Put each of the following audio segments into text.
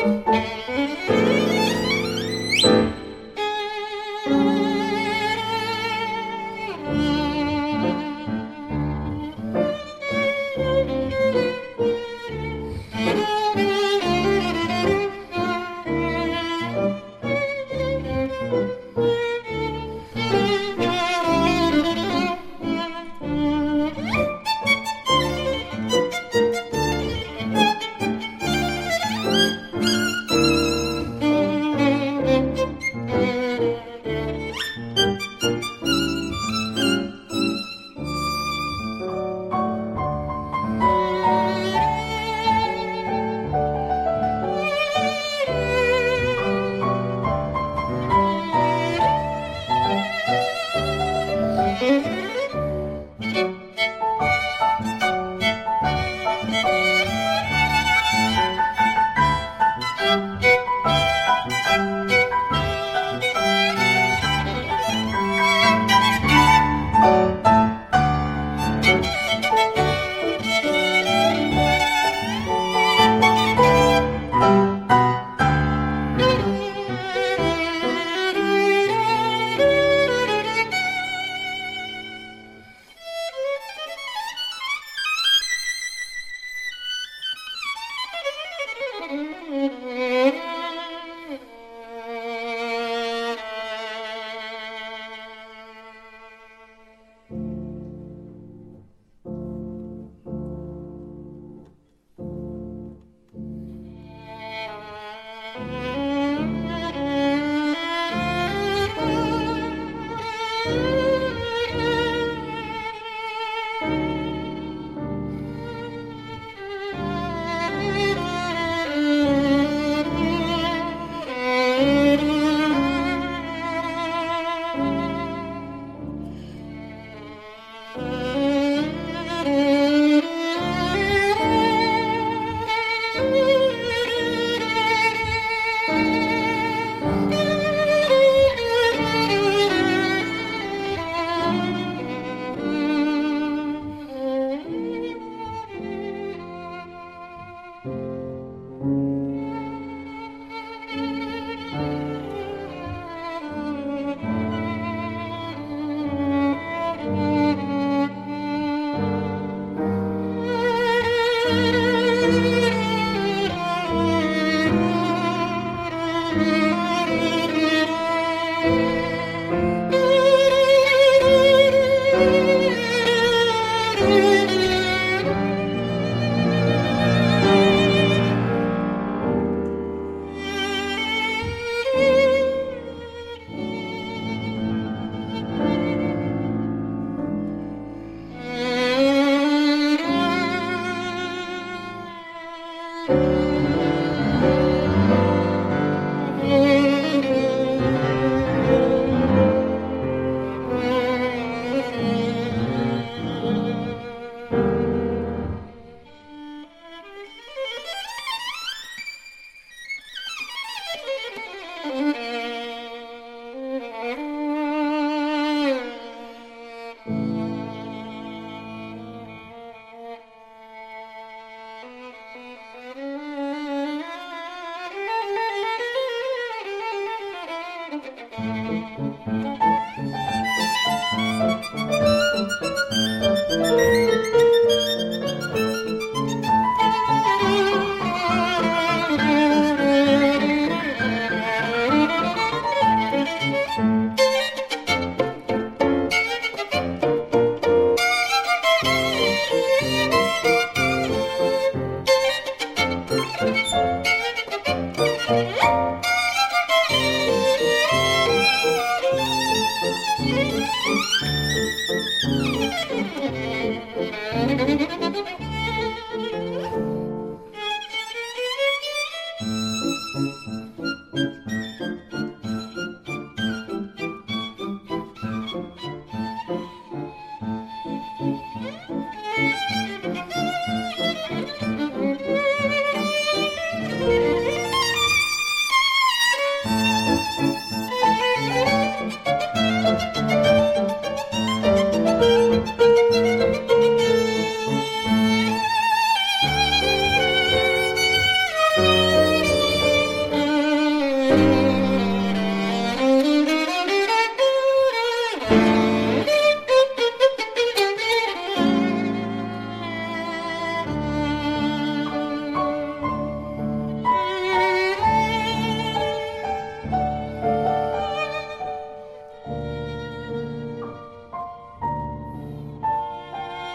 Música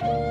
Tr.